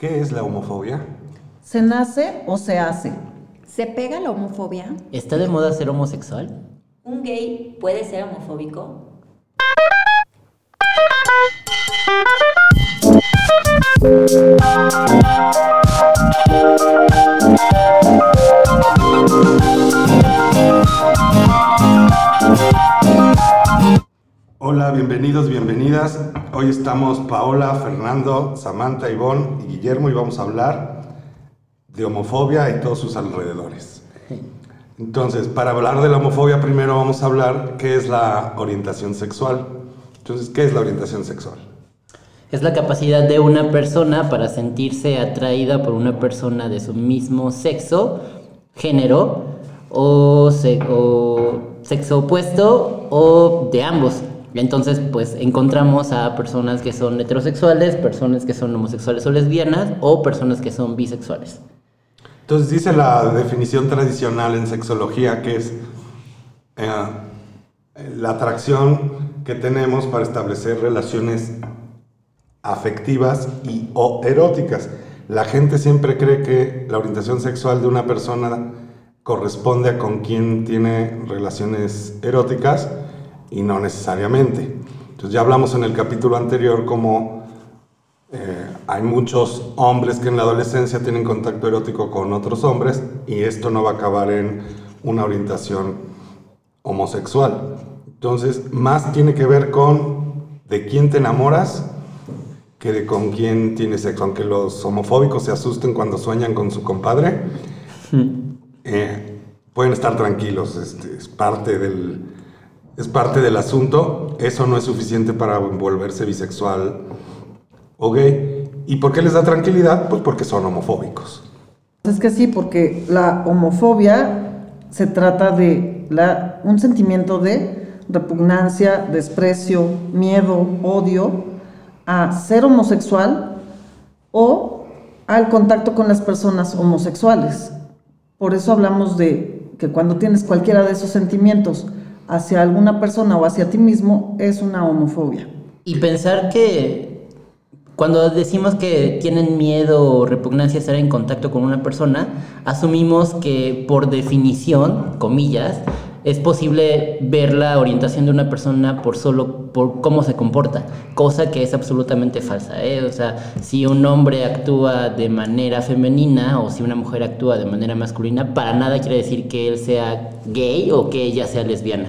¿Qué es la homofobia? ¿Se nace o se hace? ¿Se pega la homofobia? ¿Está de moda ser homosexual? ¿Un gay puede ser homofóbico? Bienvenidos, bienvenidas. Hoy estamos Paola, Fernando, Samantha, Ivonne y Guillermo y vamos a hablar de homofobia y todos sus alrededores. Entonces, para hablar de la homofobia, primero vamos a hablar qué es la orientación sexual. Entonces, ¿qué es la orientación sexual? Es la capacidad de una persona para sentirse atraída por una persona de su mismo sexo, género o, o sexo opuesto o de ambos. Entonces, pues encontramos a personas que son heterosexuales, personas que son homosexuales o lesbianas o personas que son bisexuales. Entonces, dice la definición tradicional en sexología que es eh, la atracción que tenemos para establecer relaciones afectivas y o eróticas. La gente siempre cree que la orientación sexual de una persona corresponde con quien tiene relaciones eróticas y no necesariamente. Entonces ya hablamos en el capítulo anterior como eh, hay muchos hombres que en la adolescencia tienen contacto erótico con otros hombres y esto no va a acabar en una orientación homosexual. Entonces, más tiene que ver con de quién te enamoras que de con quién tienes sexo. Aunque los homofóbicos se asusten cuando sueñan con su compadre, eh, pueden estar tranquilos. este, es, parte del, es parte del asunto. Eso no es suficiente para volverse bisexual o gay. ¿Y por qué les da tranquilidad? Pues porque son homofóbicos. Es que sí, porque la homofobia se trata de un sentimiento de repugnancia, desprecio, miedo, odio a ser homosexual o al contacto con las personas homosexuales. Por eso hablamos de que cuando tienes cualquiera de esos sentimientos hacia alguna persona o hacia ti mismo, es una homofobia. Y pensar que cuando decimos que tienen miedo o repugnancia a estar en contacto con una persona, asumimos que por definición, comillas, es posible ver la orientación de una persona por solo por cómo se comporta, cosa que es absolutamente falsa. ¿eh? O sea, si un hombre actúa de manera femenina o si una mujer actúa de manera masculina, para nada quiere decir que él sea gay o que ella sea lesbiana.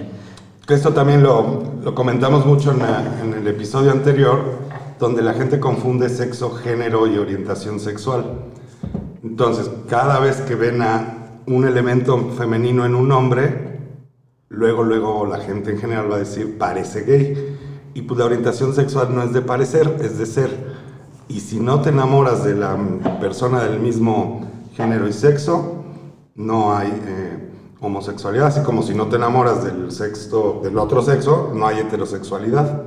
Esto también lo, comentamos mucho en, en el episodio anterior, donde la gente confunde sexo, género y orientación sexual. Entonces, cada vez que ven a un elemento femenino en un hombre, luego, luego la gente en general va a decir parece gay. Y pues la orientación sexual no es de parecer, es de ser. Y si no te enamoras de la persona del mismo género y sexo, no hay eh, homosexualidad, así como si no te enamoras del sexo, del otro sexo, no hay heterosexualidad.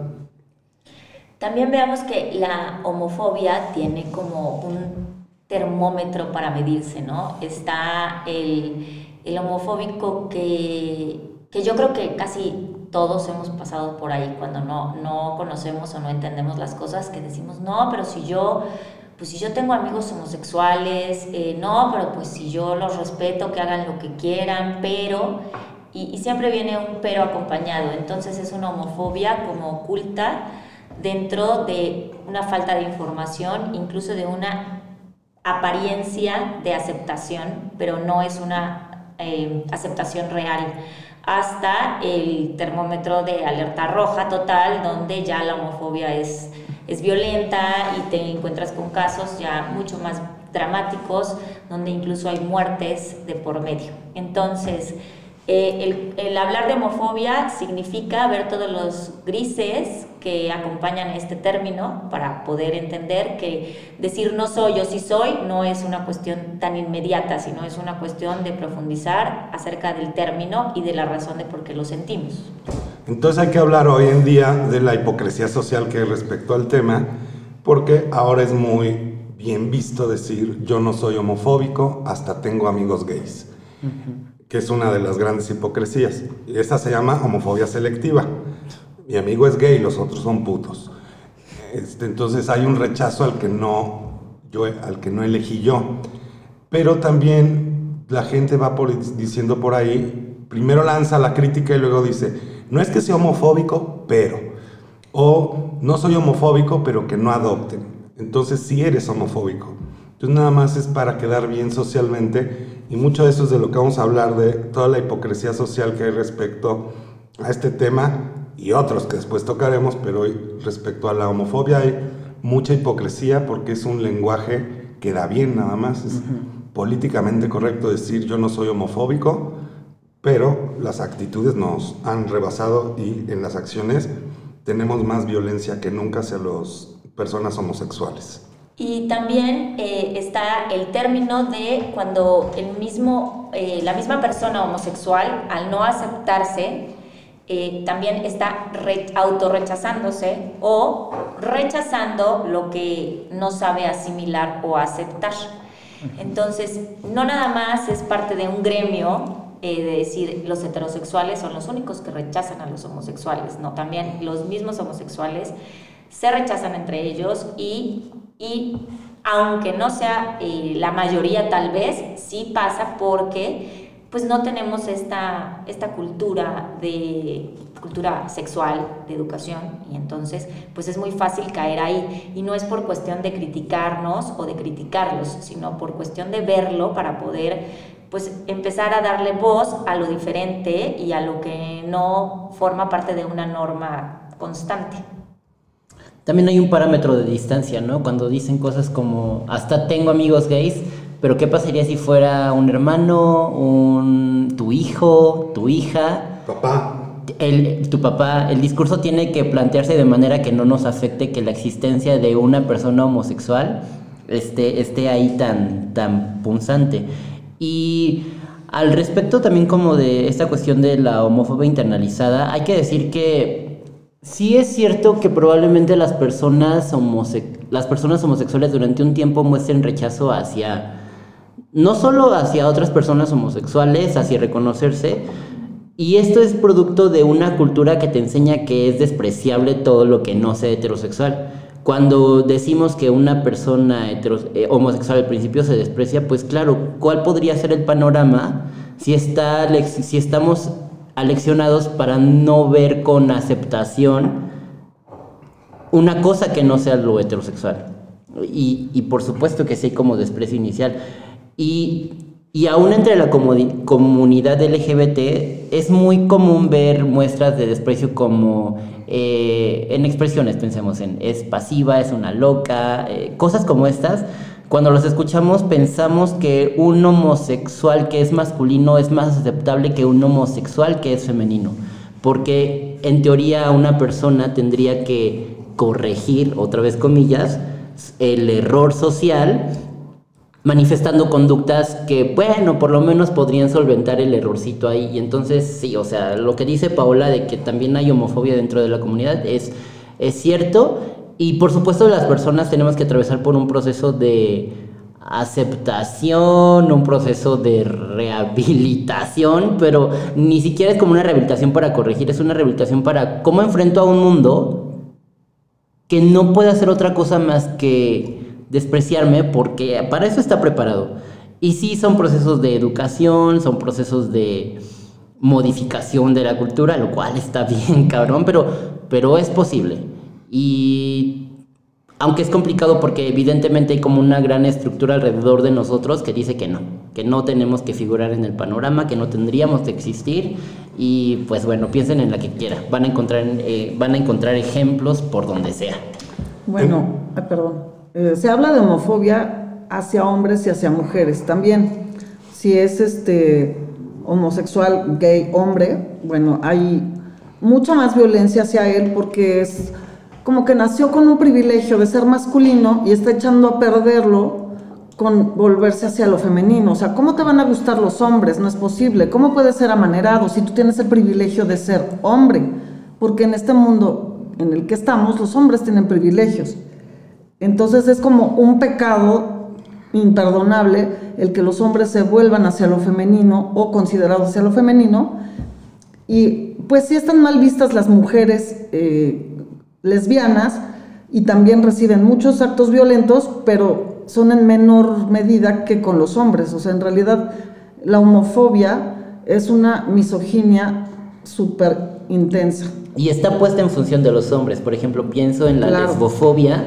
También veamos que la homofobia tiene como un termómetro para medirse, ¿no? Está el homofóbico que, que yo creo que casi todos hemos pasado por ahí cuando no, no conocemos o no entendemos las cosas, que decimos, no, pero si yo, pues si yo tengo amigos homosexuales, eh, no, pero pues si yo los respeto, que hagan lo que quieran, pero, y, siempre viene un pero acompañado, entonces es una homofobia como oculta dentro de una falta de información, incluso de una apariencia de aceptación, pero no es una eh, aceptación real, hasta el termómetro de alerta roja total, donde ya la homofobia es, es violenta y te encuentras con casos ya mucho más dramáticos, donde incluso hay muertes de por medio. Entonces, eh, el, el hablar de homofobia significa ver todos los grises que acompañan este término para poder entender que decir no soy o sí soy no es una cuestión tan inmediata, sino es una cuestión de profundizar acerca del término y de la razón de por qué lo sentimos. Entonces hay que hablar hoy en día de la hipocresía social que hay respecto al tema, porque ahora es muy bien visto decir yo no soy homofóbico, hasta tengo amigos gays, que es una de las grandes hipocresías. Esa se llama homofobia selectiva. Mi amigo es gay, los otros son putos. Este, entonces hay un rechazo al que no, yo, al que no elegí yo. Pero también la gente va diciendo por ahí, primero lanza la crítica y luego dice, no es que sea homofóbico, pero, o no soy homofóbico, pero que no adopten. Entonces sí eres homofóbico. Entonces nada más es para quedar bien socialmente y mucho de eso es de lo que vamos a hablar, de toda la hipocresía social que hay respecto a este tema y otros que después tocaremos, pero hoy respecto a la homofobia hay mucha hipocresía porque es un lenguaje que da bien nada más. Es políticamente correcto decir yo no soy homofóbico, pero las actitudes nos han rebasado y en las acciones tenemos más violencia que nunca hacia las personas homosexuales. Y también eh, está el término de cuando el mismo, eh, la misma persona homosexual, al no aceptarse, eh, también está autorrechazándose o rechazando lo que no sabe asimilar o aceptar. Entonces, no nada más es parte de un gremio de decir los heterosexuales son los únicos que rechazan a los homosexuales, no, también los mismos homosexuales se rechazan entre ellos y y aunque no sea eh, la mayoría tal vez, sí pasa porque pues no tenemos esta, esta cultura de cultura sexual, de educación, y entonces pues es muy fácil caer ahí. Y no es por cuestión de criticarnos o de criticarlos, sino por cuestión de verlo para poder pues empezar a darle voz a lo diferente y a lo que no forma parte de una norma constante. También hay un parámetro de distancia, ¿no? Cuando dicen cosas como, hasta tengo amigos gays, pero ¿qué pasaría si fuera un hermano, un, tu hijo, tu hija? Papá. El, tu papá, el discurso tiene que plantearse de manera que no nos afecte que la existencia de una persona homosexual esté, esté ahí tan, tan punzante. Y al respecto también como de esta cuestión de la homofobia internalizada, hay que decir que Sí es cierto que probablemente las personas, las personas homosexuales durante un tiempo muestren rechazo hacia, no solo hacia otras personas homosexuales, hacia reconocerse, y esto es producto de una cultura que te enseña que es despreciable todo lo que no sea heterosexual. Cuando decimos que una persona eh, homosexual al principio se desprecia, pues claro, ¿cuál podría ser el panorama si, está, si estamos aleccionados para no ver con aceptación una cosa que no sea lo heterosexual. Y, por supuesto que sí como desprecio inicial. Y, y aún entre la comunidad LGBT es muy común ver muestras de desprecio como eh, en expresiones, pensemos en es pasiva, es una loca, eh, cosas como estas cuando los escuchamos pensamos que un homosexual que es masculino es más aceptable que un homosexual que es femenino, porque en teoría una persona tendría que corregir, otra vez comillas, el error social manifestando conductas que, bueno, por lo menos podrían solventar el errorcito ahí. Y entonces, sí, o sea, lo que dice Paola de que también hay homofobia dentro de la comunidad es, es cierto y por supuesto las personas tenemos que atravesar por un proceso de aceptación, un proceso de rehabilitación, pero ni siquiera es como una rehabilitación para corregir, es una rehabilitación para cómo enfrento a un mundo que no puede hacer otra cosa más que despreciarme porque para eso está preparado. Y sí, son procesos de educación, son procesos de modificación de la cultura, lo cual está bien, cabrón, pero, pero es posible. Y aunque es complicado porque evidentemente hay como una gran estructura alrededor de nosotros que dice que no, que no tenemos que figurar en el panorama, que no tendríamos que existir y pues bueno, piensen en la que quieran, van a encontrar, eh, van a encontrar ejemplos por donde sea. Bueno, perdón, eh, se habla de homofobia hacia hombres y hacia mujeres también. Si es este homosexual, gay, hombre, bueno, hay mucha más violencia hacia él porque es como que nació con un privilegio de ser masculino y está echando a perderlo con volverse hacia lo femenino. O sea, ¿cómo te van a gustar los hombres? No es posible. ¿Cómo puedes ser amanerado si tú tienes el privilegio de ser hombre? Porque en este mundo en el que estamos, los hombres tienen privilegios. Entonces es como un pecado imperdonable el que los hombres se vuelvan hacia lo femenino o considerados hacia lo femenino. Y pues sí están mal vistas las mujeres eh, lesbianas y también reciben muchos actos violentos, pero son en menor medida que con los hombres. O sea, en realidad la homofobia es una misoginia súper intensa. Y está puesta en función de los hombres. Por ejemplo, pienso en la Claro. lesbofobia.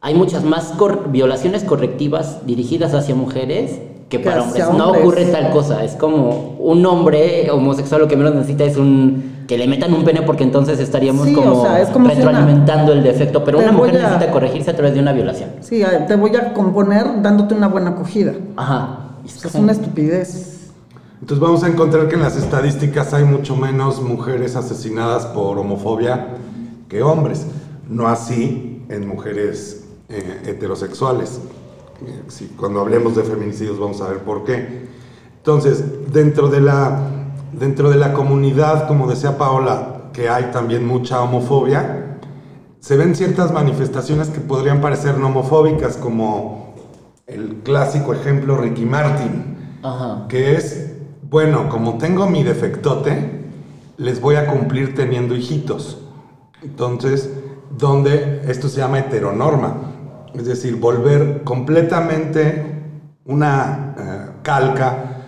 Hay muchas más cor- violaciones correctivas dirigidas hacia mujeres que para hombres. No ocurre tal cosa. Es como un hombre homosexual lo que menos necesita es un que le metan un pene porque entonces estaríamos Sí, como, o sea, es como si una- retroalimentando el defecto. Pero una mujer a- necesita corregirse a través de una violación. Sí, te voy a componer dándote una buena acogida. Ajá. Es una estupidez. Entonces vamos a encontrar que en las estadísticas hay mucho menos mujeres asesinadas por homofobia que hombres. No así en mujeres eh, heterosexuales. Eh, sí, cuando hablemos de feminicidios vamos a ver por qué. Entonces, dentro de la, dentro de la comunidad, como decía Paola, que hay también mucha homofobia, se ven ciertas manifestaciones que podrían parecer no homofóbicas, como el clásico ejemplo Ricky Martin Ajá. que es, bueno, como tengo mi defectote, les voy a cumplir teniendo hijitos. Entonces, donde esto se llama heteronorma, es decir, volver completamente una eh, calca,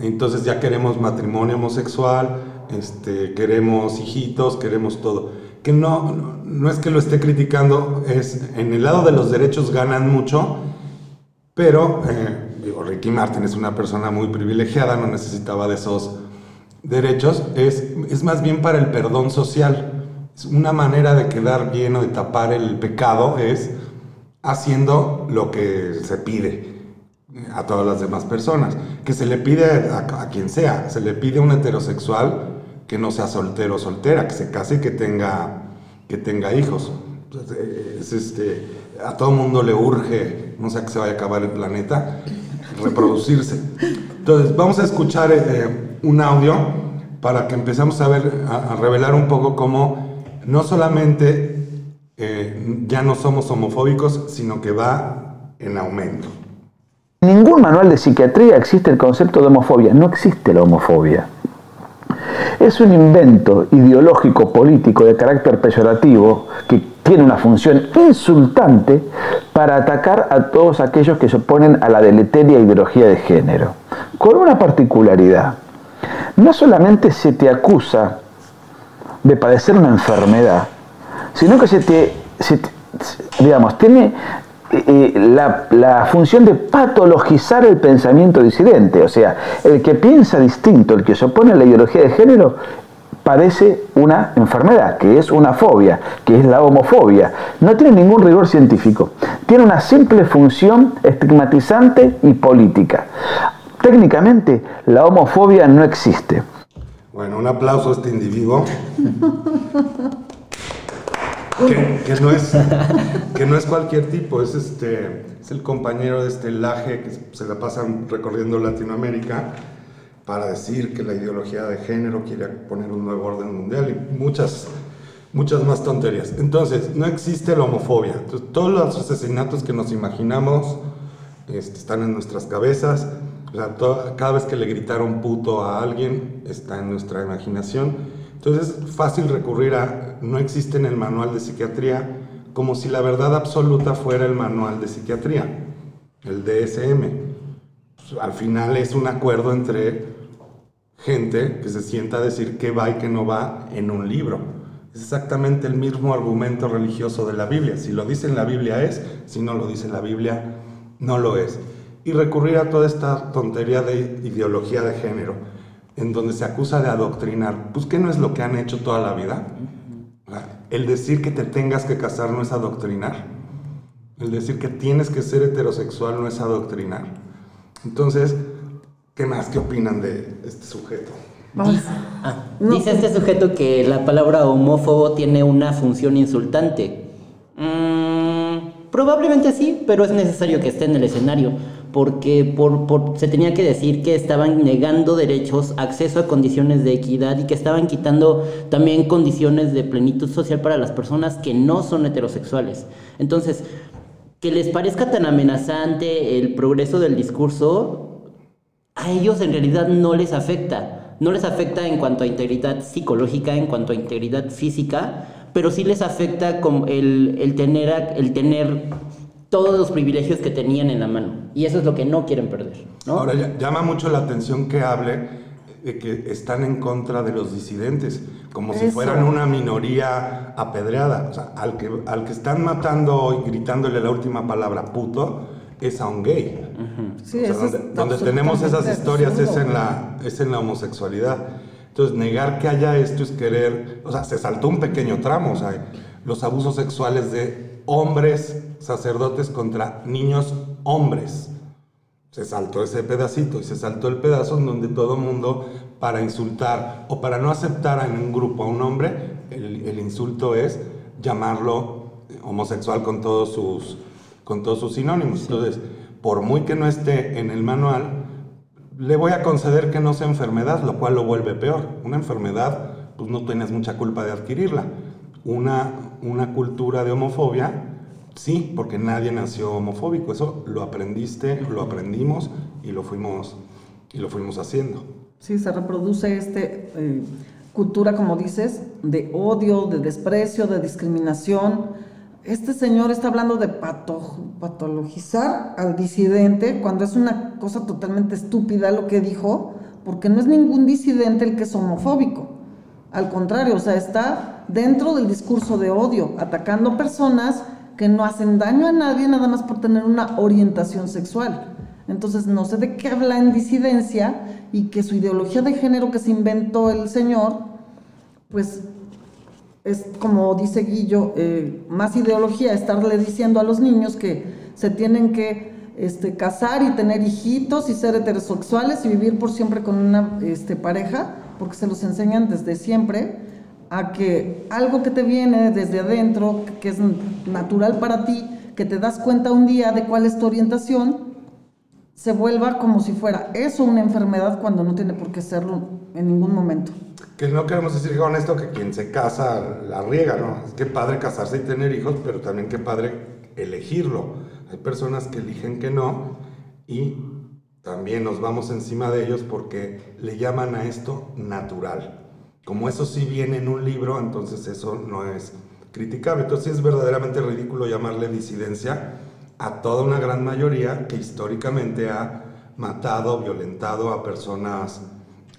entonces ya queremos matrimonio homosexual, este, queremos hijitos, queremos todo. Que no, no, es que lo esté criticando, es en el lado de los derechos ganan mucho, pero, eh, digo, Ricky Martin es una persona muy privilegiada, no necesitaba de esos derechos. Es, es más bien para el perdón social. Es una manera de quedar bien o de tapar el pecado, es haciendo lo que se pide a todas las demás personas. Que se le pide a, a quien sea, se le pide a un heterosexual que no sea soltero o soltera, que se case y que tenga, que tenga hijos. Eh, es este, a todo mundo le urge, no sea que se vaya a acabar el planeta, reproducirse. Entonces, vamos a escuchar eh, un audio para que empezamos a ver, a, a revelar un poco cómo no solamente eh, ya no somos homofóbicos, sino que va en aumento. En ningún manual de psiquiatría existe el concepto de homofobia. No existe la homofobia. Es un invento ideológico político de carácter peyorativo que tiene una función insultante para atacar a todos aquellos que se oponen a la deleteria ideología de género. Con una particularidad. No solamente se te acusa de padecer una enfermedad, sino que se te, se te- digamos, tiene eh, la, la función de patologizar el pensamiento disidente. O sea, el que piensa distinto, el que se opone a la ideología de género, padece una enfermedad, que es una fobia, que es la homofobia. No tiene ningún rigor científico. Tiene una simple función estigmatizante y política. Técnicamente, la homofobia no existe. Bueno, un aplauso a este individuo. Que, que no es, que no es cualquier tipo, es, este, es el compañero de este laje que se la pasan recorriendo Latinoamérica para decir que la ideología de género quiere poner un nuevo orden mundial y muchas, muchas más tonterías. Entonces, no existe la homofobia. Entonces, todos los asesinatos que nos imaginamos este, están en nuestras cabezas. O sea, to- cada vez que le gritaron puto a alguien está en nuestra imaginación. Entonces es fácil recurrir a, no existe en el manual de psiquiatría, como si la verdad absoluta fuera el manual de psiquiatría, el DSM. Pues, al final es un acuerdo entre gente que se sienta a decir qué va y qué no va en un libro. Es exactamente el mismo argumento religioso de la Biblia. Si lo dice en la Biblia es, si no lo dice la Biblia, no lo es. Y recurrir a toda esta tontería de ideología de género, en donde se acusa de adoctrinar, pues ¿qué no es lo que han hecho toda la vida? El decir que te tengas que casar no es adoctrinar. El decir que tienes que ser heterosexual no es adoctrinar. Entonces, ¿qué más? ¿Qué opinan de este sujeto? Dice, ah, dice este sujeto que la palabra homófobo tiene una función insultante. Mm, probablemente sí, pero es necesario que esté en el escenario, porque por, por- se tenía que decir que estaban negando derechos, acceso a condiciones de equidad y que estaban quitando también condiciones de plenitud social para las personas que no son heterosexuales. Entonces, que les parezca tan amenazante el progreso del discurso, a ellos en realidad no les afecta. No les afecta en cuanto a integridad psicológica, en cuanto a integridad física, pero sí les afecta como el, el tener, el tener todos los privilegios que tenían en la mano. Y eso es lo que no quieren perder. ¿no? Ahora ya- llama mucho la atención que hable de que están en contra de los disidentes, como si Eso. fueran una minoría apedreada. O sea, al que, al que están matando y gritándole la última palabra puto es a un gay. Sí, O sea, donde, es donde tenemos esas historias es absurdo. en, la, es en la homosexualidad. Entonces, negar que haya esto es querer, o sea, se saltó un pequeño tramo, o sea, los abusos sexuales de hombres sacerdotes contra niños hombres. Se saltó ese pedacito y se saltó el pedazo en donde todo mundo, para insultar o para no aceptar en un grupo a un hombre, el, el insulto es llamarlo homosexual con todos sus, con todos sus sinónimos. Entonces, por muy que no esté en el manual, le voy a conceder que no sea enfermedad, lo cual lo vuelve peor. Una enfermedad, pues no tienes mucha culpa de adquirirla. Una, una cultura de homofobia, sí, porque nadie nació homofóbico. Eso lo aprendiste, lo aprendimos y lo fuimos, y lo fuimos haciendo. Sí, se reproduce este eh, cultura, como dices, de odio, de desprecio, de discriminación. Este señor está hablando de pato- patologizar al disidente cuando es una cosa totalmente estúpida lo que dijo, porque no es ningún disidente el que es homofóbico. Al contrario, o sea, está dentro del discurso de odio, atacando personas que no hacen daño a nadie nada más por tener una orientación sexual. Entonces, no sé de qué habla en disidencia y que su ideología de género que se inventó el señor, pues es como dice Guillo, eh, más ideología, estarle diciendo a los niños que se tienen que este, casar y tener hijitos y ser heterosexuales y vivir por siempre con una este, pareja, porque se los enseñan desde siempre a que algo que te viene desde adentro, que es natural para ti, que te das cuenta un día de cuál es tu orientación, se vuelva como si fuera eso una enfermedad cuando no tiene por qué serlo en ningún momento. Que no queremos decir con esto que quien se casa la riega, ¿no? Es que padre casarse y tener hijos, pero también que padre elegirlo. Hay personas que eligen que no y también nos vamos encima de ellos porque le llaman a esto natural. Como eso sí viene en un libro, entonces eso no es criticable. Entonces es verdaderamente ridículo llamarle disidencia a toda una gran mayoría que históricamente ha matado, violentado a personas,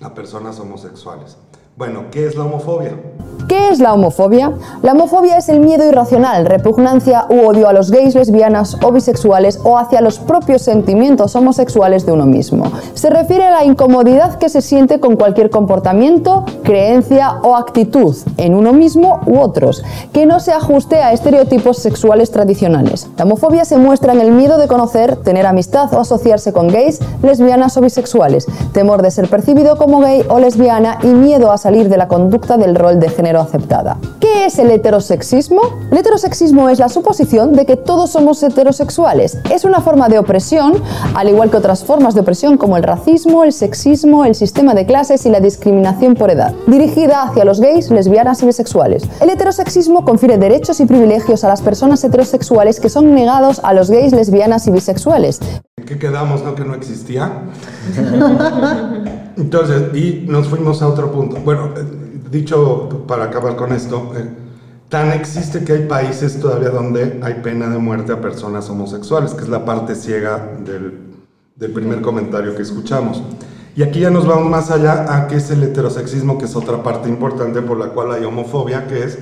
a personas homosexuales. Bueno, ¿qué es la homofobia? ¿Qué es la homofobia? La homofobia es el miedo irracional, repugnancia u odio a los gays, lesbianas o bisexuales o hacia los propios sentimientos homosexuales de uno mismo. Se refiere a la incomodidad que se siente con cualquier comportamiento, creencia o actitud en uno mismo u otros, que no se ajuste a estereotipos sexuales tradicionales. La homofobia se muestra en el miedo de conocer, tener amistad o asociarse con gays, lesbianas o bisexuales, temor de ser percibido como gay o lesbiana y miedo a salir de la conducta del rol de género aceptada. ¿Qué es el heterosexismo? El heterosexismo es la suposición de que todos somos heterosexuales. Es una forma de opresión, al igual que otras formas de opresión como el racismo, el sexismo, el sistema de clases y la discriminación por edad, dirigida hacia los gays, lesbianas y bisexuales. El heterosexismo confiere derechos y privilegios a las personas heterosexuales que son negados a los gays, lesbianas y bisexuales. ¿En qué quedamos, no? Que no existía. Entonces, y nos fuimos a otro punto. Bueno, eh, dicho para acabar con esto, eh, tan existe que hay países todavía donde hay pena de muerte a personas homosexuales, que es la parte ciega del, del primer comentario que escuchamos. Y aquí ya nos vamos más allá a qué es el heterosexismo, que es otra parte importante por la cual hay homofobia, que es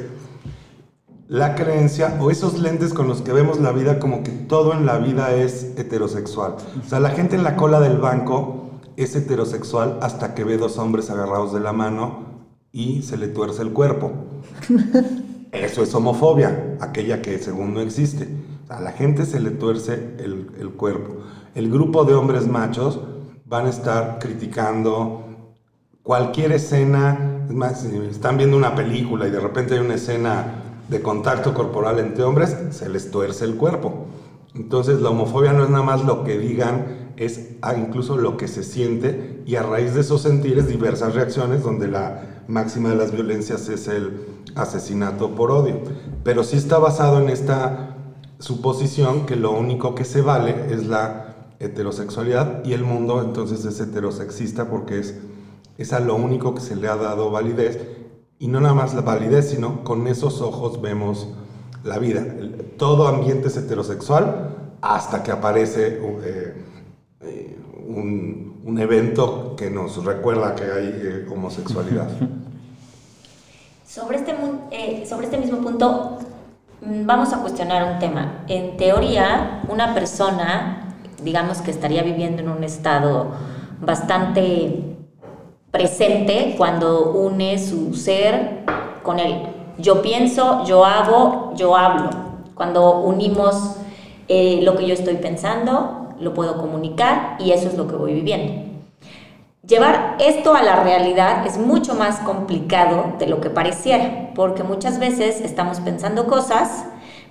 la creencia o esos lentes con los que vemos la vida como que todo en la vida es heterosexual. O sea, la gente en la cola del banco es heterosexual hasta que ve dos hombres agarrados de la mano y se le tuerce el cuerpo. Eso es homofobia, aquella que según no existe. A la gente se le tuerce el, el cuerpo. El grupo de hombres machos van a estar criticando cualquier escena, es más, si están viendo una película y de repente hay una escena de contacto corporal entre hombres, se les tuerce el cuerpo. Entonces la homofobia no es nada más lo que digan, es ah, incluso lo que se siente y a raíz de esos sentires diversas reacciones donde la máxima de las violencias es el asesinato por odio. Pero sí está basado en esta suposición que lo único que se vale es la heterosexualidad y el mundo entonces es heterosexista porque es, es a lo único que se le ha dado validez y no nada más la validez, sino con esos ojos vemos la vida. Todo ambiente es heterosexual hasta que aparece eh, eh, un, un evento que nos recuerda que hay eh, homosexualidad. Sobre este, eh, sobre este mismo punto, mm, vamos a cuestionar un tema. En teoría, una persona, digamos que estaría viviendo en un estado bastante presente cuando une su ser con él. Yo pienso, yo hago, yo hablo. Cuando unimos eh, lo que yo estoy pensando, lo puedo comunicar y eso es lo que voy viviendo. Llevar esto a la realidad es mucho más complicado de lo que pareciera, porque muchas veces estamos pensando cosas,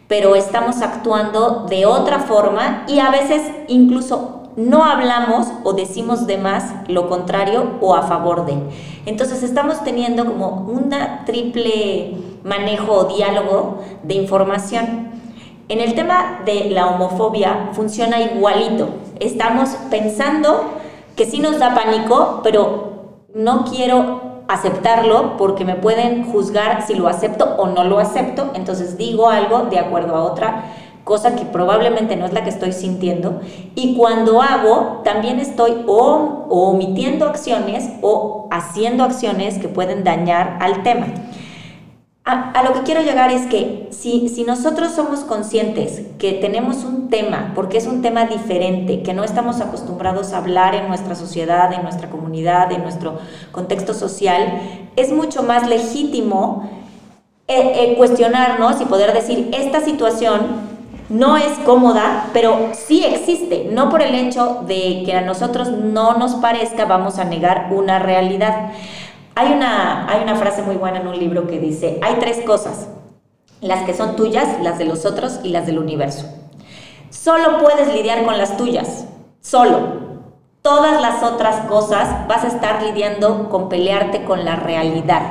pero estamos actuando de otra forma y a veces incluso no hablamos o decimos de más lo contrario o a favor de. Entonces estamos teniendo como una triple manejo o diálogo de información. En el tema de la homofobia funciona igualito. Estamos pensando que sí nos da pánico, pero no quiero aceptarlo porque me pueden juzgar si lo acepto o no lo acepto, entonces digo algo de acuerdo a otra cosa que probablemente no es la que estoy sintiendo y cuando hago también estoy o, omitiendo acciones o haciendo acciones que pueden dañar al tema. A, a, lo que quiero llegar es que si, si, nosotros somos conscientes que tenemos un tema, porque es un tema diferente, que no estamos acostumbrados a hablar en nuestra sociedad, en nuestra comunidad, en nuestro contexto social, es mucho más legítimo eh, eh, cuestionarnos y poder decir, esta situación no es cómoda, pero sí existe, no por el hecho de que a nosotros no nos parezca vamos a negar una realidad. Hay una, hay una frase muy buena en un libro que dice, hay tres cosas, las que son tuyas, las de los otros y las del universo. Solo puedes lidiar con las tuyas, solo. Todas las otras cosas vas a estar lidiando con pelearte con la realidad.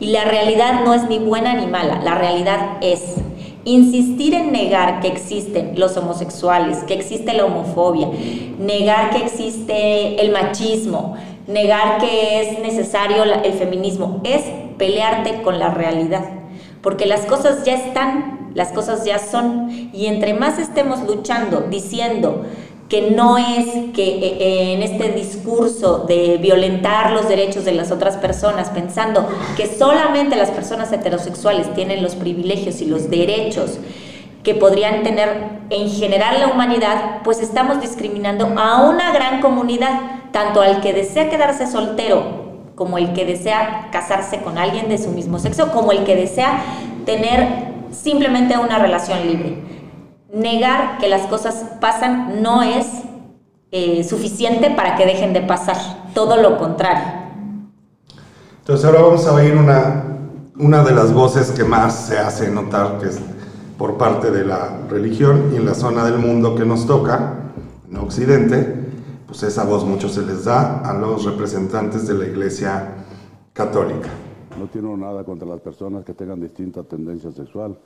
Y la realidad no es ni buena ni mala, la realidad es. Insistir en negar que existen los homosexuales, que existe la homofobia, negar que existe el machismo, negar que es necesario el feminismo, es pelearte con la realidad. Porque las cosas ya están, las cosas ya son. Y entre más estemos luchando, diciendo que no es que en este discurso de violentar los derechos de las otras personas, pensando que solamente las personas heterosexuales tienen los privilegios y los derechos que podrían tener en general la humanidad, pues estamos discriminando a una gran comunidad, tanto al que desea quedarse soltero como el que desea casarse con alguien de su mismo sexo, como el que desea tener simplemente una relación libre negar que las cosas pasan no es eh, suficiente para que dejen de pasar, todo lo contrario. Entonces ahora vamos a oír una, una de las voces que más se hace notar, que es por parte de la religión y en la zona del mundo que nos toca, en Occidente, pues esa voz mucho se les da a los representantes de la Iglesia Católica. No tiene nada contra las personas que tengan distinta tendencia sexual,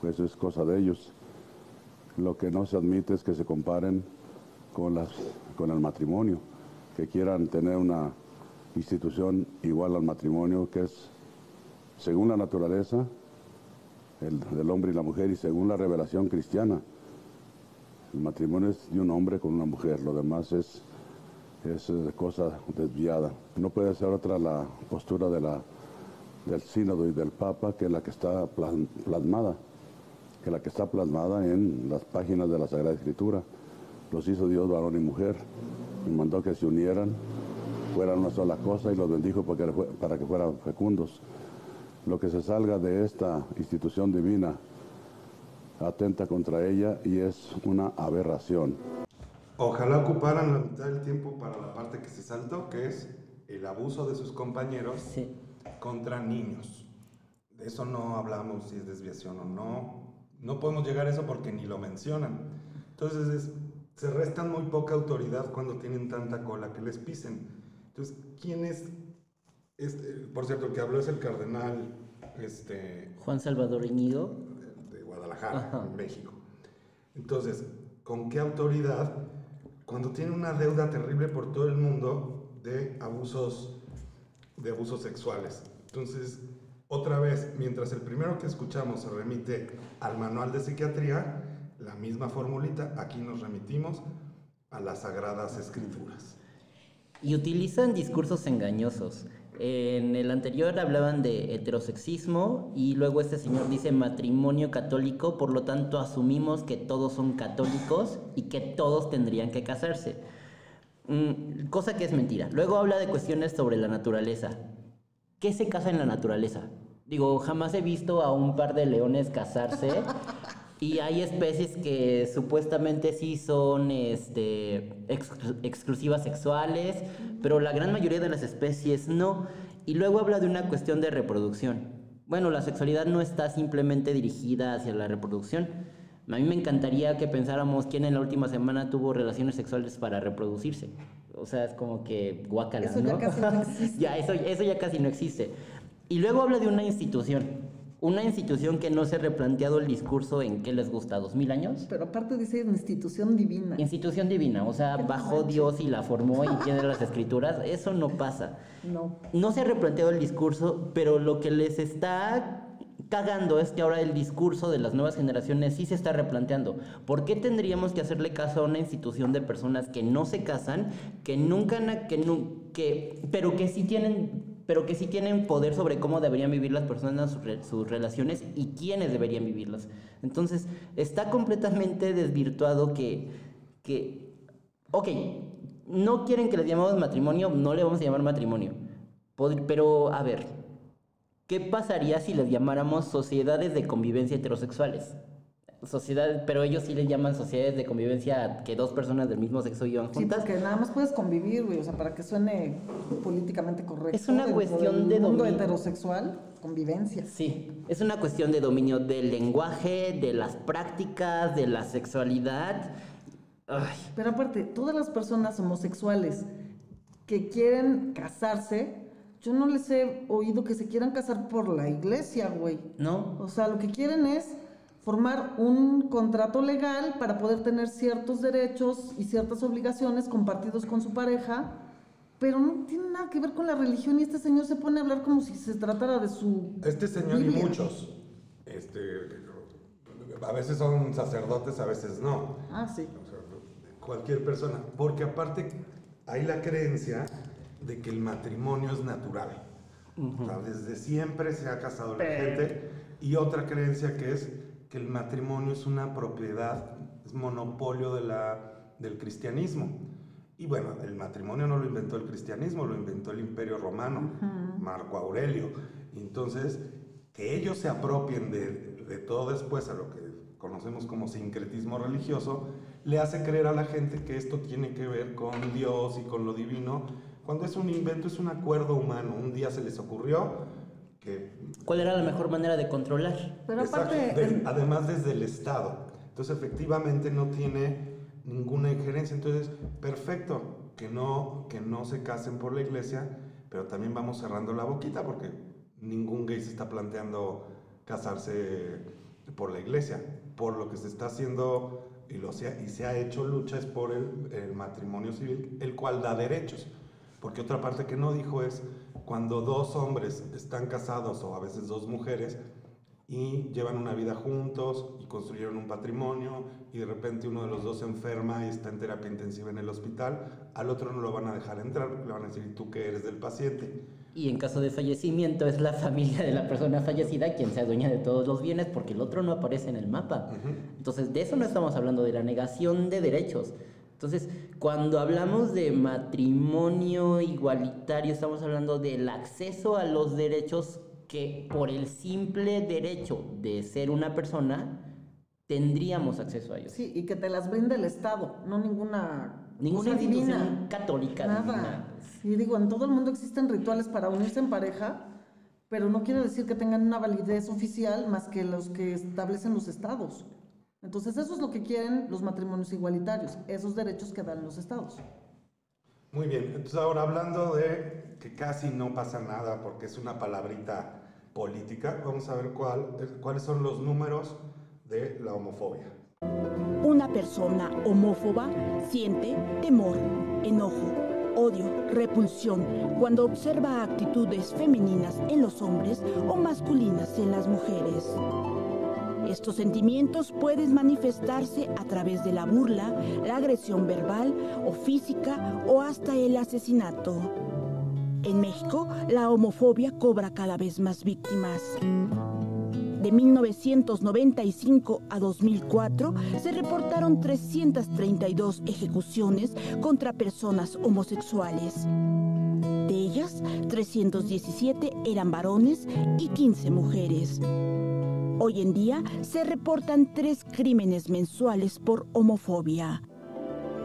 pues eso es cosa de ellos. Lo que no se admite es que se comparen con, las, con el matrimonio, que quieran tener una institución igual al matrimonio, que es, según la naturaleza el, del hombre y la mujer y según la revelación cristiana. El matrimonio es de un hombre con una mujer, lo demás es, es cosa desviada. No puede ser otra la postura de del sínodo y del papa que la que está plasmada que la que está plasmada en las páginas de la Sagrada Escritura. Los hizo Dios varón y mujer, y mandó que se unieran, fueran una sola cosa y los bendijo para que, para que fueran fecundos. Lo que se salga de esta institución divina atenta contra ella y es una aberración. Ojalá ocuparan la mitad del tiempo para la parte que se saltó, que es el abuso de sus compañeros sí. contra niños. De eso no hablamos si es desviación o no, no podemos llegar a eso porque ni lo mencionan. Entonces es, se restan muy poca autoridad cuando tienen tanta cola que les pisen. Entonces, ¿quién es? Este, por cierto, el que habló es el cardenal este, Juan Salvador Iñigo de Guadalajara, Ajá. en México. Entonces, ¿con qué autoridad cuando tiene una deuda terrible por todo el mundo de abusos de abusos sexuales? Entonces, otra vez, mientras el primero que escuchamos se remite al manual de psiquiatría, la misma formulita, aquí nos remitimos a las sagradas escrituras. Y utilizan discursos engañosos. En el anterior hablaban de heterosexismo y luego este señor dice matrimonio católico, por lo tanto asumimos que todos son católicos y que todos tendrían que casarse. Mm, cosa que es mentira. Luego habla de cuestiones sobre la naturaleza. ¿Qué se casa en la naturaleza? Digo, jamás he visto a un par de leones casarse y hay especies que supuestamente sí son este, exclusivas sexuales, pero la gran mayoría de las especies no. Y luego habla de una cuestión de reproducción. Bueno, la sexualidad no está simplemente dirigida hacia la reproducción. A mí me encantaría que pensáramos quién en la última semana tuvo relaciones sexuales para reproducirse. O sea, es como que guacala, Eso ¿no? ya casi no existe. ya, eso, eso ya casi no existe. Y luego habla de una institución. Una institución que no se ha replanteado el discurso en qué les gusta, dos mil años. Pero aparte dice institución divina. Institución divina, o sea, ¿Qué bajó? Dios y la formó y tiene las escrituras. Eso no pasa. No. No se ha replanteado el discurso, pero lo que les está cagando es que ahora el discurso de las nuevas generaciones sí se está replanteando. ¿Por qué tendríamos que hacerle caso a una institución de personas que no se casan, que nunca, que, nu- que pero que sí tienen pero que sí tienen poder sobre cómo deberían vivir las personas sus, sus relaciones y quiénes deberían vivirlas. Entonces, está completamente desvirtuado que, que ok, no quieren que les llamemos matrimonio, no le vamos a llamar matrimonio. Pero, a ver, ¿qué pasaría si les llamáramos sociedades de convivencia heterosexuales? Sociedades, pero ellos sí les llaman sociedades de convivencia que dos personas del mismo sexo vivan Sí, juntas. porque nada más puedes convivir, güey, o sea, para que suene políticamente correcto. Es una cuestión de mundo dominio. heterosexual, convivencia. Sí, es una cuestión de dominio del lenguaje, de las prácticas, de la sexualidad. Ay, Pero aparte, todas las personas homosexuales que quieren casarse, yo no les he oído que se quieran casar por la iglesia, güey. ¿no? O sea, lo que quieren es formar un contrato legal para poder tener ciertos derechos y ciertas obligaciones compartidos con su pareja, pero no tiene nada que ver con la religión y este señor se pone a hablar como si se tratara de su... Este señor y muchos, este, a veces son sacerdotes, a veces no. Ah, sí. O sea, cualquier persona, porque aparte hay la creencia de que el matrimonio es natural. O sea, desde siempre se ha casado la gente y otra creencia que es que el matrimonio es una propiedad, es monopolio de la, del cristianismo. Y bueno, el matrimonio no lo inventó el cristianismo, lo inventó el imperio romano, Marco Aurelio. Entonces, que ellos se apropien de, de todo después a lo que conocemos como sincretismo religioso, le hace creer a la gente que esto tiene que ver con Dios y con lo divino, cuando es un invento, es un acuerdo humano. Un día se les ocurrió que ¿Cuál era la mejor manera de controlar? Pero Exacto, aparte, el- además desde el Estado. Entonces, efectivamente, no tiene ninguna injerencia. Entonces, perfecto, que no, que no se casen por la iglesia, pero también vamos cerrando la boquita porque ningún gay se está planteando casarse por la iglesia. Por lo que se está haciendo y, lo se ha, y se ha hecho lucha es por el, el matrimonio civil, el cual da derechos. Porque otra parte que no dijo es cuando dos hombres están casados o a veces dos mujeres y llevan una vida juntos y construyeron un patrimonio y de repente uno de los dos se enferma y está en terapia intensiva en el hospital, al otro no lo van a dejar entrar porque le van a decir, "¿Y tú que eres del paciente. Y en caso de fallecimiento es la familia de la persona fallecida quien sea dueña de todos los bienes porque el otro no aparece en el mapa. Entonces, de eso no estamos hablando, de la negación de derechos. Entonces, cuando hablamos de matrimonio igualitario, estamos hablando del acceso a los derechos que por el simple derecho de ser una persona tendríamos acceso a ellos. sí, y que te las brinda el Estado, no ninguna... Ninguna institución divina. católica Nada. divina. Y digo, en todo el mundo existen rituales para unirse en pareja, pero no quiere decir que tengan una validez oficial más que los que establecen los estados. Entonces eso es lo que quieren los matrimonios igualitarios, esos derechos que dan los estados. Muy bien, entonces ahora hablando de que casi no pasa nada porque es una palabrita política, vamos a ver cuál, cuáles son los números de la homofobia. Una persona homófoba siente temor, enojo, odio, repulsión cuando observa actitudes femeninas en los hombres o masculinas en las mujeres. Estos sentimientos pueden manifestarse a través de la burla, la agresión verbal o física o hasta el asesinato. En México, la homofobia cobra cada vez más víctimas. De 1995 a 2004 se reportaron 332 ejecuciones contra personas homosexuales. De ellas, 317 eran varones y 15 mujeres. Hoy en día se reportan tres crímenes mensuales por homofobia.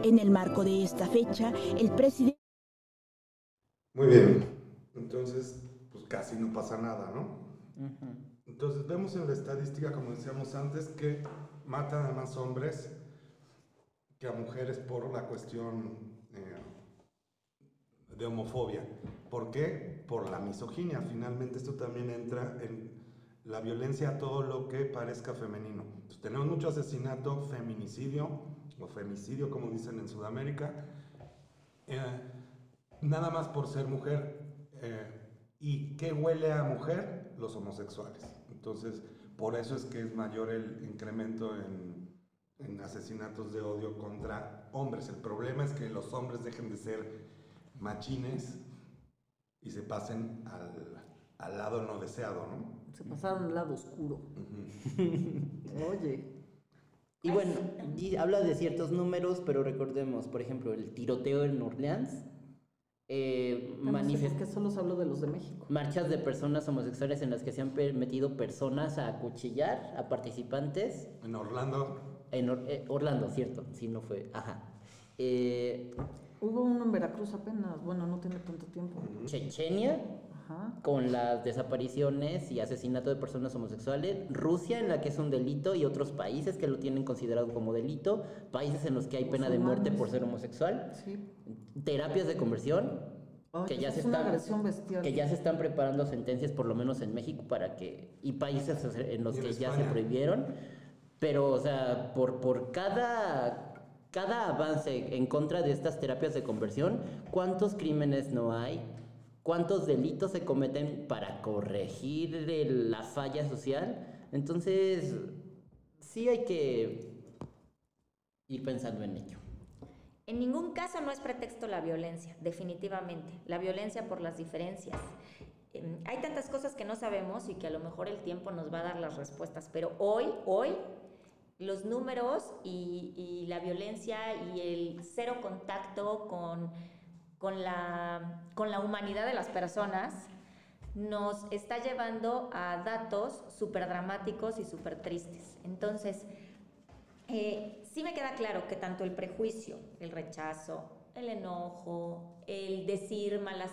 En el marco de esta fecha, el presidente... Muy bien, entonces pues casi no pasa nada, ¿no? Entonces vemos en la estadística, como decíamos antes, que matan a más hombres que a mujeres por la cuestión eh, de homofobia. ¿Por qué? Por la misoginia. Finalmente esto también entra en la violencia a todo lo que parezca femenino. Tenemos mucho asesinato, feminicidio o femicidio, como dicen en Sudamérica, eh, nada más por ser mujer. Eh, ¿Y qué huele a mujer? Los homosexuales. Entonces, por eso es que es mayor el incremento en, en asesinatos de odio contra hombres. El problema es que los hombres dejen de ser machines y se pasen al, al lado no deseado, ¿no? Se pasaron al lado oscuro. Oye. Y bueno, y habla de ciertos números, pero recordemos, por ejemplo, el tiroteo en Orleans. Eh, No sé manifest- por qué solo se habló de los de México. marchas de personas homosexuales en las que se han permitido personas a acuchillar a participantes En Orlando, en Or- eh, Orlando, cierto, sí, no fue, ajá. Eh, Hubo uno en Veracruz apenas, bueno, no tiene tanto tiempo. Chechenia, Ajá. con las desapariciones y asesinato de personas homosexuales, Rusia en la que es un delito y otros países que lo tienen considerado como delito, países en los que hay pena de muerte por ser homosexual, Sí. terapias de conversión, que ya se es una están que ya se están preparando sentencias por lo menos en México para que y países en los Y en que ya se prohibieron, pero o sea, por por cada cada avance en contra de estas terapias de conversión, ¿cuántos crímenes no hay? ¿Cuántos delitos se cometen para corregir el- la falla social? Entonces, sí hay que ir pensando en ello. En ningún caso no es pretexto la violencia, definitivamente. La violencia por las diferencias. Em, Hay tantas cosas que no sabemos y que a lo mejor el tiempo nos va a dar las respuestas, pero hoy, hoy, los números y la violencia y el cero contacto con, con, la, con la humanidad de las personas nos está llevando a datos súper dramáticos y súper tristes. Entonces, eh, sí me queda claro que tanto el prejuicio, el rechazo, el enojo, el decir malas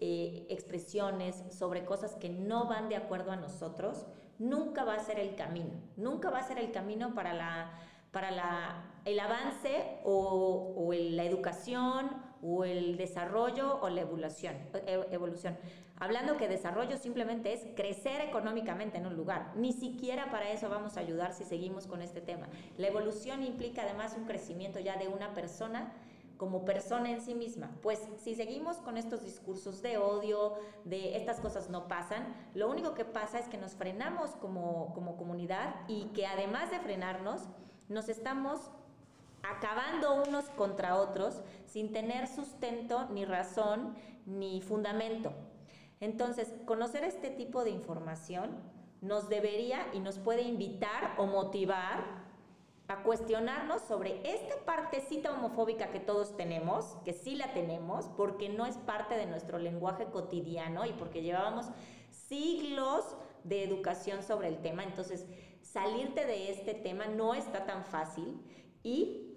eh, expresiones sobre cosas que no van de acuerdo a nosotros, nunca va a ser el camino. Nunca va a ser el camino para, la, para la, el avance o, o la educación o el desarrollo o la evolución, e- evolución. Hablando que desarrollo simplemente es crecer económicamente en un lugar. Ni siquiera para eso vamos a ayudar si seguimos con este tema. La evolución implica además un crecimiento ya de una persona como persona en sí misma. Pues si seguimos con estos discursos de odio, de estas cosas no pasan, lo único que pasa es que nos frenamos como, como comunidad y que además de frenarnos, nos estamos acabando unos contra otros sin tener sustento, ni razón, ni fundamento. Entonces, conocer este tipo de información nos debería y nos puede invitar o motivar a cuestionarnos sobre esta partecita homofóbica que todos tenemos, que sí la tenemos, porque no es parte de nuestro lenguaje cotidiano y porque llevábamos siglos de educación sobre el tema. Entonces, salirte de este tema no está tan fácil y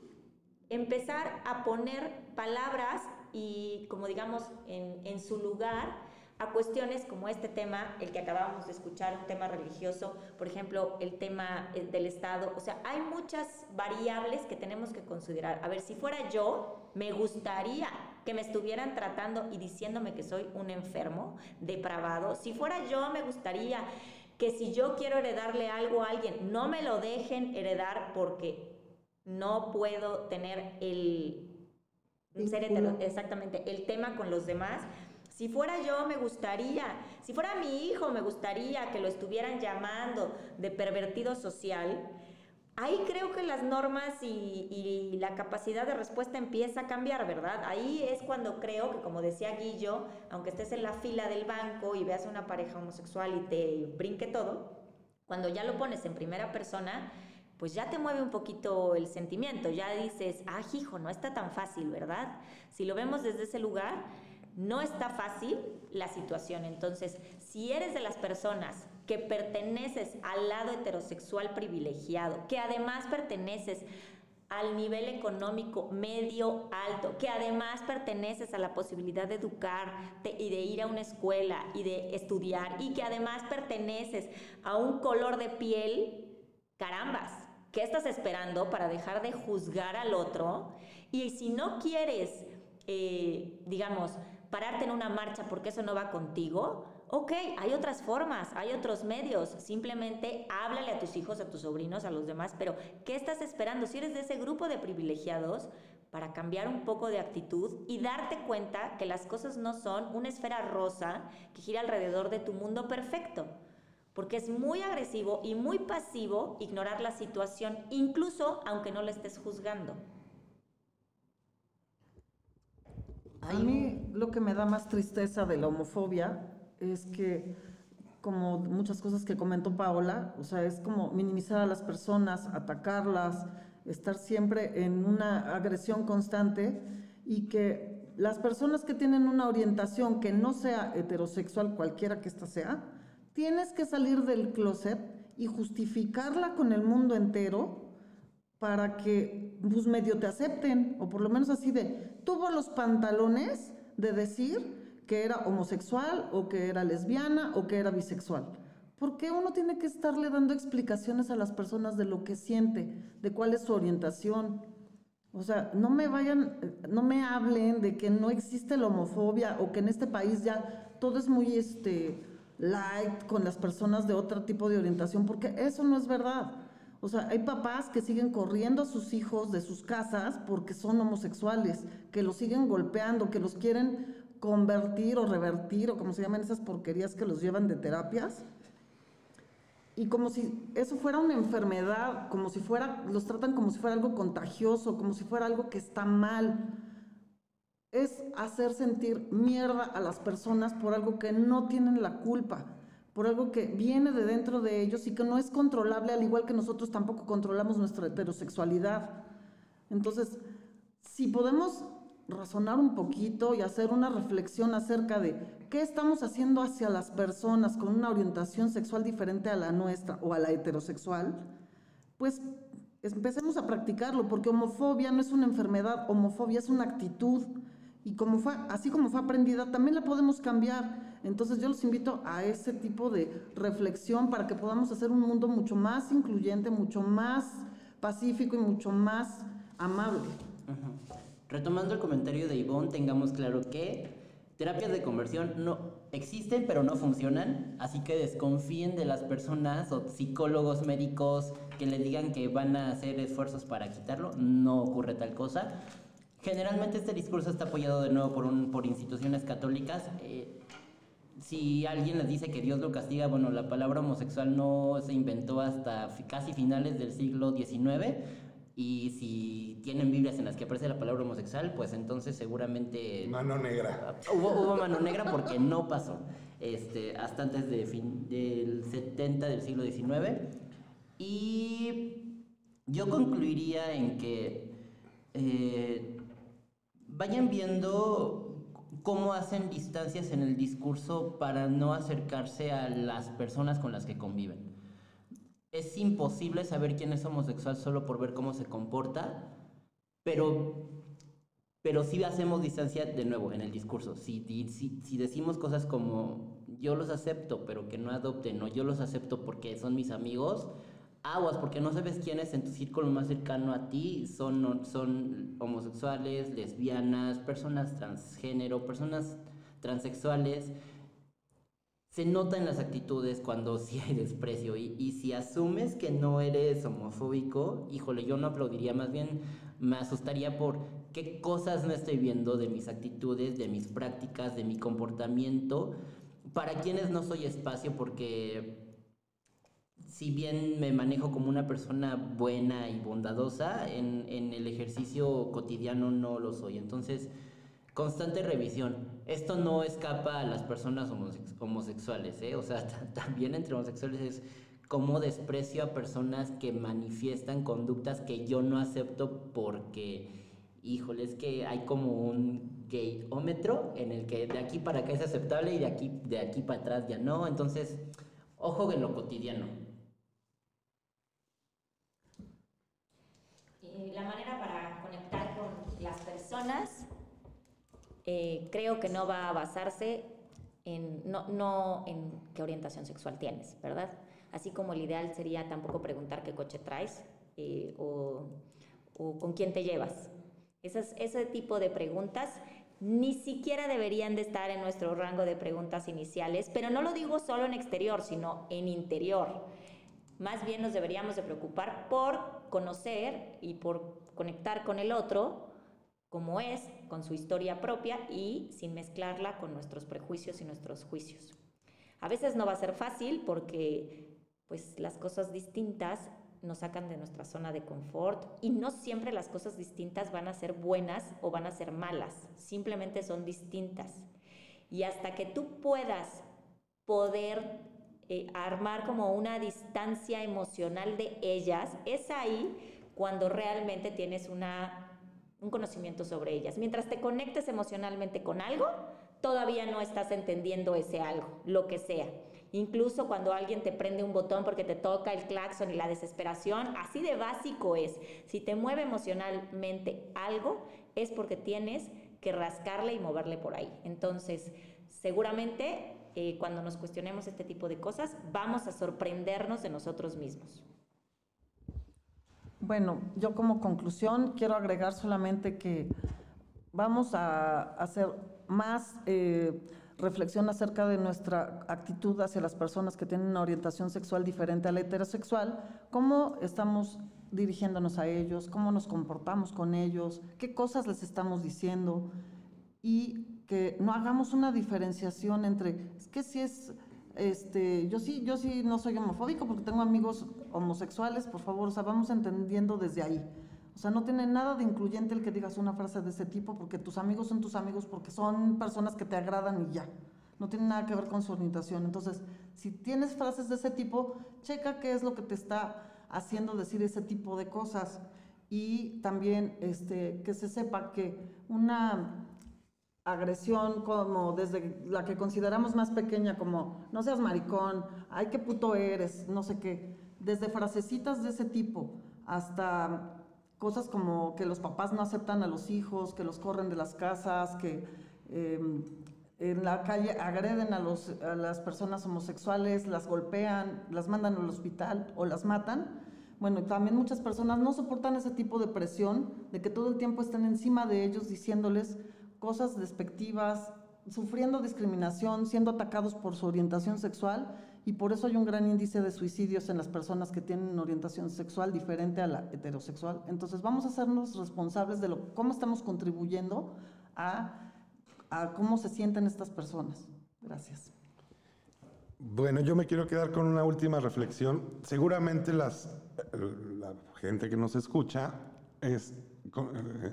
empezar a poner palabras y, como digamos, en, su lugar a cuestiones como este tema, el que acabábamos de escuchar, un tema religioso, por ejemplo, el tema eh, del Estado. O sea, hay muchas variables que tenemos que considerar. A ver, si fuera yo, me gustaría que me estuvieran tratando y diciéndome que soy un enfermo, depravado. Si fuera yo, me gustaría que si yo quiero heredarle algo a alguien, no me lo dejen heredar porque no puedo tener el ser hetero- exactamente el tema con los demás. Si fuera yo, me gustaría. Si fuera mi hijo, me gustaría que lo estuvieran llamando de pervertido social. Ahí creo que las normas y, y, la capacidad de respuesta empieza a cambiar, ¿verdad? Ahí es cuando creo que, como decía Guillo, aunque estés en la fila del banco y veas a una pareja homosexual y te brinque todo, cuando ya lo pones en primera persona, pues ya te mueve un poquito el sentimiento, ya dices, ah, hijo, no está tan fácil, ¿verdad? Si lo vemos desde ese lugar, no está fácil la situación. Entonces, si eres de las personas que perteneces al lado heterosexual privilegiado, que además perteneces al nivel económico medio alto, que además perteneces a la posibilidad de educarte y de ir a una escuela y de estudiar y que además perteneces a un color de piel, carambas, ¿Qué estás esperando para dejar de juzgar al otro? Y si no quieres, eh, digamos, pararte en una marcha porque eso no va contigo, ok, hay otras formas, hay otros medios. Simplemente háblale a tus hijos, a tus sobrinos, a los demás, pero ¿qué estás esperando? Si eres de ese grupo de privilegiados, para cambiar un poco de actitud y darte cuenta que las cosas no son una esfera rosa que gira alrededor de tu mundo perfecto porque es muy agresivo y muy pasivo ignorar la situación, incluso aunque no le estés juzgando. A mí lo que me da más tristeza de la homofobia es que, como muchas cosas que comentó Paola, o sea, es como minimizar a las personas, atacarlas, estar siempre en una agresión constante y que las personas que tienen una orientación que no sea heterosexual, cualquiera que ésta sea, tienes que salir del closet y justificarla con el mundo entero para que pues medio te acepten, o por lo menos así de, tuvo los pantalones de decir que era homosexual o que era lesbiana o que era bisexual. ¿Por qué uno tiene que estarle dando explicaciones a las personas de lo que siente, de cuál es su orientación? O sea, no me vayan, no me hablen de que no existe la homofobia o que en este país ya todo es muy este con las personas de otro tipo de orientación, porque eso no es verdad. O sea, hay papás que siguen corriendo a sus hijos de sus casas porque son homosexuales, que los siguen golpeando, que los quieren convertir o revertir o como se llaman esas porquerías que los llevan de terapias. Y como si eso fuera una enfermedad, como si fuera, los tratan como si fuera algo contagioso, como si fuera algo que está mal es hacer sentir mierda a las personas por algo que no tienen la culpa, por algo que viene de dentro de ellos y que no es controlable, al igual que nosotros tampoco controlamos nuestra heterosexualidad. Entonces, si podemos razonar un poquito y hacer una reflexión acerca de qué estamos haciendo hacia las personas con una orientación sexual diferente a la nuestra o a la heterosexual, pues empecemos a practicarlo, porque homofobia no es una enfermedad, homofobia es una actitud y como fue, así como fue aprendida, también la podemos cambiar. Entonces yo los invito a ese tipo de reflexión para que podamos hacer un mundo mucho más incluyente, mucho más pacífico y mucho más amable. Retomando el comentario de Ivonne, tengamos claro que terapias de conversión no existen, pero no funcionan, así que desconfíen de las personas o psicólogos médicos que les digan que van a hacer esfuerzos para quitarlo, no ocurre tal cosa. Generalmente este discurso está apoyado de nuevo por, un, por instituciones católicas. Eh, si alguien les dice que Dios lo castiga, bueno, la palabra homosexual no se inventó hasta casi finales del siglo XIX. Y si tienen Biblias en las que aparece la palabra homosexual, pues entonces seguramente... Mano negra. Hubo, hubo mano negra porque no pasó. Este, hasta antes de fin, del 70 del siglo XIX. Y yo concluiría en que eh, vayan viendo cómo hacen distancias en el discurso para no acercarse a las personas con las que conviven. Es imposible saber quién es homosexual solo por ver cómo se comporta, pero, pero sí hacemos distancia de nuevo en el discurso. Si, si, si decimos cosas como yo los acepto, pero que no adopten, o yo los acepto porque son mis amigos, aguas, porque no sabes quiénes en tu círculo más cercano a ti son, son homosexuales, lesbianas, personas transgénero, personas transexuales. Se nota en las actitudes cuando sí hay desprecio y, y si asumes que no eres homofóbico, híjole, yo no aplaudiría, más bien me asustaría por qué cosas no estoy viendo de mis actitudes, de mis prácticas, de mi comportamiento, para quienes no soy espacio porque si bien me manejo como una persona buena y bondadosa, en, el ejercicio cotidiano no lo soy. Entonces, constante revisión. Esto no escapa a las personas homosexuales, ¿eh? O sea, también entre homosexuales es como desprecio a personas que manifiestan conductas que yo no acepto porque, híjole, es que hay como un gayómetro en el que de aquí para acá es aceptable y de aquí, de aquí para atrás ya no. Entonces, ojo en lo cotidiano. La manera para conectar con las personas eh, creo que no va a basarse en, no, no en qué orientación sexual tienes, ¿verdad? Así como el ideal sería tampoco preguntar qué coche traes eh, o, o, con quién te llevas. Esas, ese tipo de preguntas ni siquiera deberían de estar en nuestro rango de preguntas iniciales, pero no lo digo solo en exterior, sino en interior. Más bien nos deberíamos de preocupar por conocer y por conectar con el otro como es, con su historia propia y sin mezclarla con nuestros prejuicios y nuestros juicios. A veces no va a ser fácil porque pues las cosas distintas nos sacan de nuestra zona de confort y no siempre las cosas distintas van a ser buenas o van a ser malas, simplemente son distintas. Y hasta que tú puedas poder eh, armar como una distancia emocional de ellas, es ahí cuando realmente tienes una, un conocimiento sobre ellas. Mientras te conectes emocionalmente con algo, todavía no estás entendiendo ese algo, lo que sea. Incluso cuando alguien te prende un botón porque te toca el claxon y la desesperación, así de básico es. Si te mueve emocionalmente algo, es porque tienes que rascarle y moverle por ahí. Entonces, seguramente eh, cuando nos cuestionemos este tipo de cosas, vamos a sorprendernos de nosotros mismos. Bueno, yo como conclusión quiero agregar solamente que vamos a hacer más eh, reflexión acerca de nuestra actitud hacia las personas que tienen una orientación sexual diferente a la heterosexual, cómo estamos dirigiéndonos a ellos, cómo nos comportamos con ellos, qué cosas les estamos diciendo y que no hagamos una diferenciación entre, es que si es, este, yo sí, yo sí no soy homofóbico porque tengo amigos homosexuales, por favor, o sea, vamos entendiendo desde ahí. O sea, no tiene nada de incluyente el que digas una frase de ese tipo porque tus amigos son tus amigos porque son personas que te agradan y ya. No tiene nada que ver con su orientación. Entonces, si tienes frases de ese tipo, checa qué es lo que te está haciendo decir ese tipo de cosas. Y también este, que se sepa que una agresión como desde la que consideramos más pequeña, como no seas maricón, ay, qué puto eres, no sé qué, desde frasecitas de ese tipo hasta cosas como que los papás no aceptan a los hijos, que los corren de las casas, que em, en la calle agreden a, los, a las personas homosexuales, las golpean, las mandan al hospital o las matan. Bueno, también muchas personas no soportan ese tipo de presión, de que todo el tiempo están encima de ellos diciéndoles, cosas despectivas, sufriendo discriminación, siendo atacados por su orientación sexual y por eso hay un gran índice de suicidios en las personas que tienen orientación sexual diferente a la heterosexual. Entonces vamos a hacernos responsables de lo, cómo estamos contribuyendo a, cómo se sienten estas personas. Gracias. Bueno, yo me quiero quedar con una última reflexión. Seguramente las, la gente que nos escucha es eh,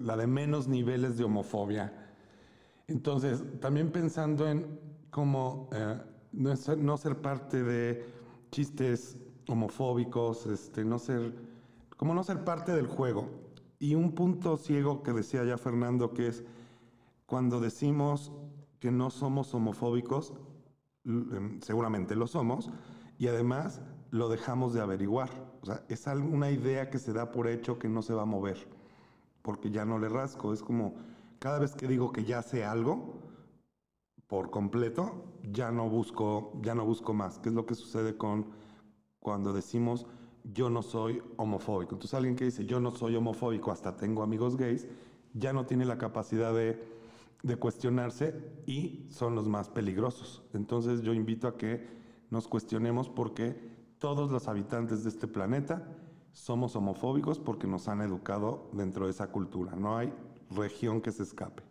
la de menos niveles de homofobia. Entonces, también pensando en cómo eh, no, no, ser, parte de chistes homofóbicos, este, no ser, como no ser parte del juego. Y un punto ciego que decía ya Fernando, que es cuando decimos que no somos homofóbicos, em, seguramente lo somos, y además lo dejamos de averiguar. O sea, es una idea que se da por hecho que no se va a mover porque ya no le rasco. Es como cada vez que digo que ya sé algo por completo, ya no busco, ya no busco más. ¿Qué es lo que sucede con cuando decimos yo no soy homofóbico? Entonces alguien que dice yo no soy homofóbico, hasta tengo amigos gays, ya no tiene la capacidad de, de cuestionarse y son los más peligrosos. Entonces yo invito a que nos cuestionemos porque todos los habitantes de este planeta somos homofóbicos porque nos han educado dentro de esa cultura. No hay región que se escape.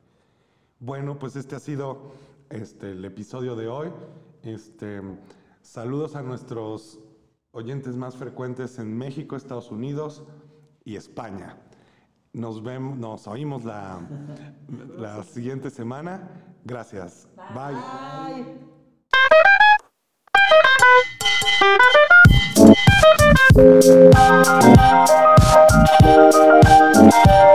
Bueno, pues este ha sido este, el episodio de hoy. Este, saludos a nuestros oyentes más frecuentes en México, Estados Unidos y España. Nos vemos, nos oímos la, la siguiente semana. Gracias. Bye. Bye. Thank you.